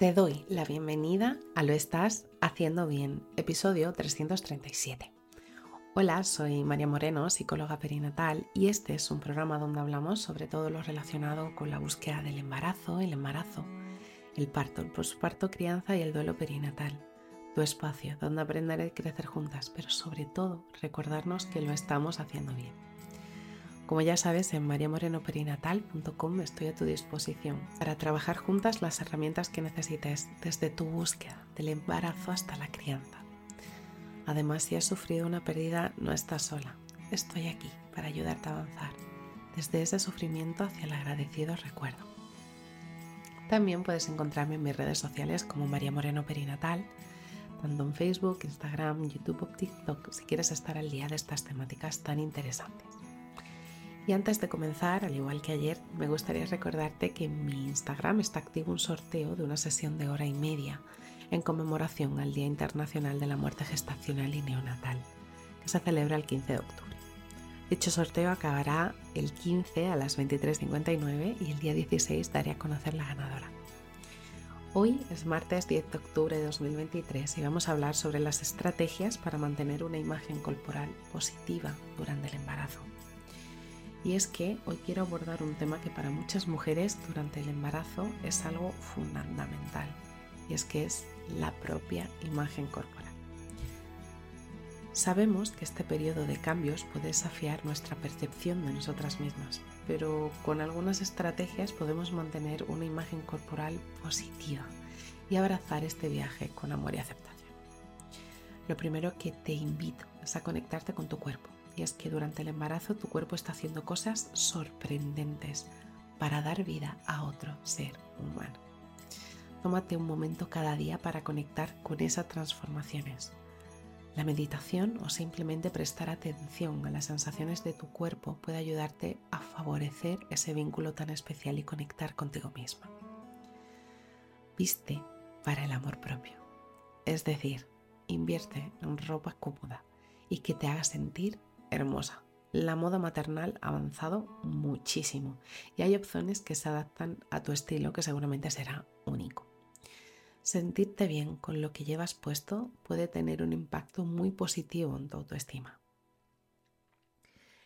Te doy la bienvenida a Lo Estás Haciendo Bien, episodio 337. Hola, soy María Moreno, psicóloga perinatal, y este es un programa donde hablamos sobre todo lo relacionado con la búsqueda del embarazo, el embarazo, el parto, el posparto, crianza y el duelo perinatal. Tu espacio donde aprender y crecer juntas, pero sobre todo recordarnos que lo estamos haciendo bien. Como ya sabes, en mariamorenoperinatal.com estoy a tu disposición para trabajar juntas las herramientas que necesites desde tu búsqueda del embarazo hasta la crianza. Además, si has sufrido una pérdida, no estás sola. Estoy aquí para ayudarte a avanzar desde ese sufrimiento hacia el agradecido recuerdo. También puedes encontrarme en mis redes sociales como María Moreno Perinatal, tanto en Facebook, Instagram, YouTube o TikTok si quieres estar al día de estas temáticas tan interesantes. Y antes de comenzar, al igual que ayer, me gustaría recordarte que en mi Instagram está activo un sorteo de una sesión de hora y media en conmemoración al Día Internacional de la Muerte Gestacional y Neonatal, que se celebra el 15 de octubre. Dicho sorteo acabará el 15 a las 23.59 y el día 16 daré a conocer la ganadora. Hoy es martes 10 de octubre de 2023 y vamos a hablar sobre las estrategias para mantener una imagen corporal positiva durante el embarazo. Y es que hoy quiero abordar un tema que para muchas mujeres durante el embarazo es algo fundamental, y es que es la propia imagen corporal. Sabemos que este periodo de cambios puede desafiar nuestra percepción de nosotras mismas, pero con algunas estrategias podemos mantener una imagen corporal positiva y abrazar este viaje con amor y aceptación. Lo primero que te invito es a conectarte con tu cuerpo es que durante el embarazo tu cuerpo está haciendo cosas sorprendentes para dar vida a otro ser humano. Tómate un momento cada día para conectar con esas transformaciones. La meditación o simplemente prestar atención a las sensaciones de tu cuerpo puede ayudarte a favorecer ese vínculo tan especial y conectar contigo misma. Viste para el amor propio, es decir, invierte en ropa cómoda y que te haga sentir hermosa. La moda maternal ha avanzado muchísimo y hay opciones que se adaptan a tu estilo que seguramente será único. Sentirte bien con lo que llevas puesto puede tener un impacto muy positivo en tu autoestima.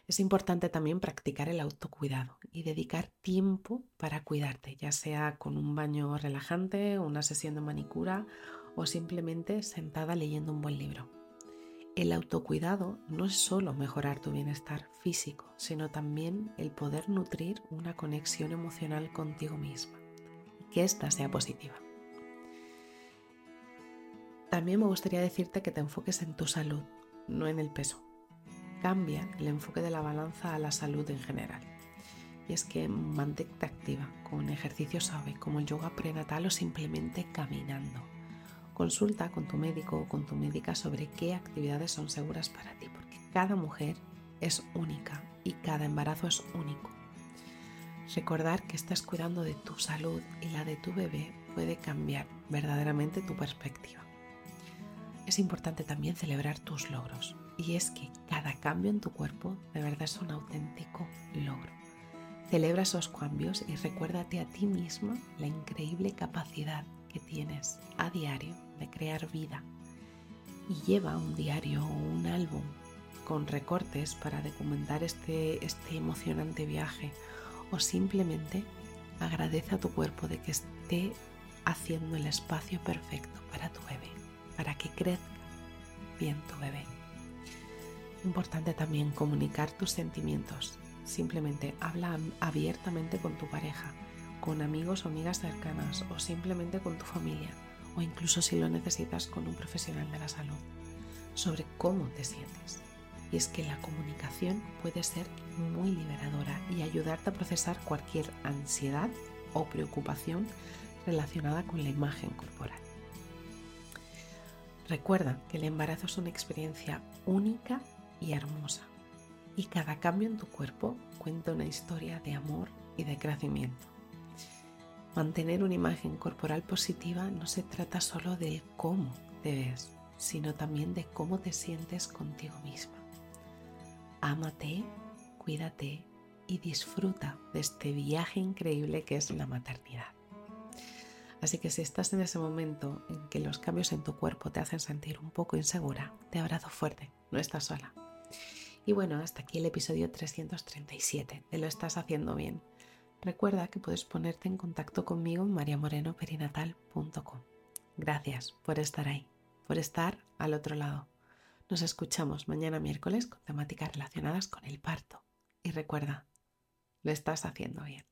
Es importante también practicar el autocuidado y dedicar tiempo para cuidarte, ya sea con un baño relajante, una sesión de manicura o simplemente sentada leyendo un buen libro. El autocuidado no es solo mejorar tu bienestar físico, sino también el poder nutrir una conexión emocional contigo misma y que ésta sea positiva. También me gustaría decirte que te enfoques en tu salud, no en el peso. Cambia el enfoque de la balanza a la salud en general. Y es que mantente activa con ejercicios suave como el yoga prenatal o simplemente caminando Consulta con tu médico o con tu médica sobre qué actividades son seguras para ti, porque cada mujer es única y cada embarazo es único. Recordar que estás cuidando de tu salud y la de tu bebé puede cambiar verdaderamente tu perspectiva. Es importante también celebrar tus logros y es que cada cambio en tu cuerpo de verdad es un auténtico logro. Celebra esos cambios y recuérdate a ti misma la increíble capacidad que tienes a diario de crear vida y lleva un diario o un álbum con recortes para documentar este, este emocionante viaje o simplemente agradece a tu cuerpo de que esté haciendo el espacio perfecto para tu bebé, para que crezca bien tu bebé. Importante también comunicar tus sentimientos. Simplemente habla abiertamente con tu pareja, con amigos o amigas cercanas o simplemente con tu familia o incluso si lo necesitas con un profesional de la salud, sobre cómo te sientes. Y es que la comunicación puede ser muy liberadora y ayudarte a procesar cualquier ansiedad o preocupación relacionada con la imagen corporal. Recuerda que el embarazo es una experiencia única y hermosa y cada cambio en tu cuerpo cuenta una historia de amor y de crecimiento. Mantener una imagen corporal positiva no se trata solo de cómo te ves, sino también de cómo te sientes contigo misma. Ámate, cuídate y disfruta de este viaje increíble que es la maternidad. Así que si estás en ese momento en que los cambios en tu cuerpo te hacen sentir un poco insegura, te abrazo fuerte, no estás sola. Y bueno, hasta aquí el episodio 337 de Lo estás haciendo bien. Recuerda que puedes ponerte en contacto conmigo en mariamorenoperinatal.com. Gracias por estar ahí, por estar al otro lado. Nos escuchamos mañana miércoles con temáticas relacionadas con el parto. Y recuerda, lo estás haciendo bien.